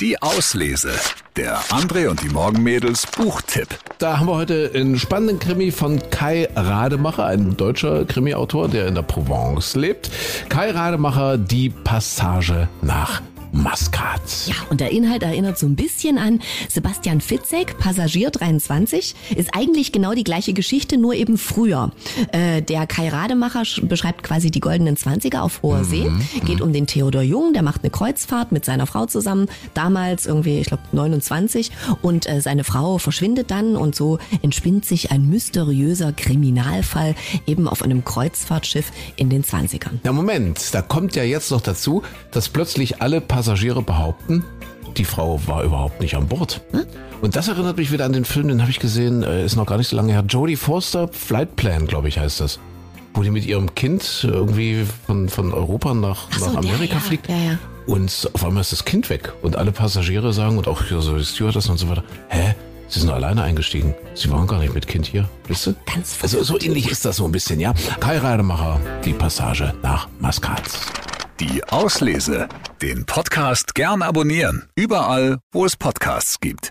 Die Auslese. Der André und die Morgenmädels Buchtipp. Da haben wir heute einen spannenden Krimi von Kai Rademacher, ein deutscher Krimi-Autor, der in der Provence lebt. Kai Rademacher, die Passage nach Maskat. Ja, und der Inhalt erinnert so ein bisschen an Sebastian Fitzek, Passagier 23. Ist eigentlich genau die gleiche Geschichte, nur eben früher. Äh, der Kai Rademacher beschreibt quasi die goldenen Zwanziger auf hoher See. Mhm, Geht um den Theodor Jung, der macht eine Kreuzfahrt mit seiner Frau zusammen. Damals irgendwie, ich glaube, 29. Und äh, seine Frau verschwindet dann und so entspinnt sich ein mysteriöser Kriminalfall eben auf einem Kreuzfahrtschiff in den 20ern. Ja, Moment, da kommt ja jetzt noch dazu, dass plötzlich alle Passagiere Passagiere behaupten, die Frau war überhaupt nicht an Bord. Hm? Und das erinnert mich wieder an den Film, den habe ich gesehen, äh, ist noch gar nicht so lange her. Jodie Forster Flight Plan, glaube ich, heißt das. Wo die mit ihrem Kind irgendwie von, von Europa nach, so, nach Amerika ja, fliegt. Ja, ja. Und auf einmal ist das Kind weg. Und alle Passagiere sagen, und auch so die Stewardess und so weiter, hä? Sie sind alleine eingestiegen. Sie waren gar nicht mit Kind hier. Wisst ihr? Ganz also so ähnlich ist das so ein bisschen, ja. Kai Reidemacher, die Passage nach Maskat. Die Auslese. Den Podcast gern abonnieren. Überall, wo es Podcasts gibt.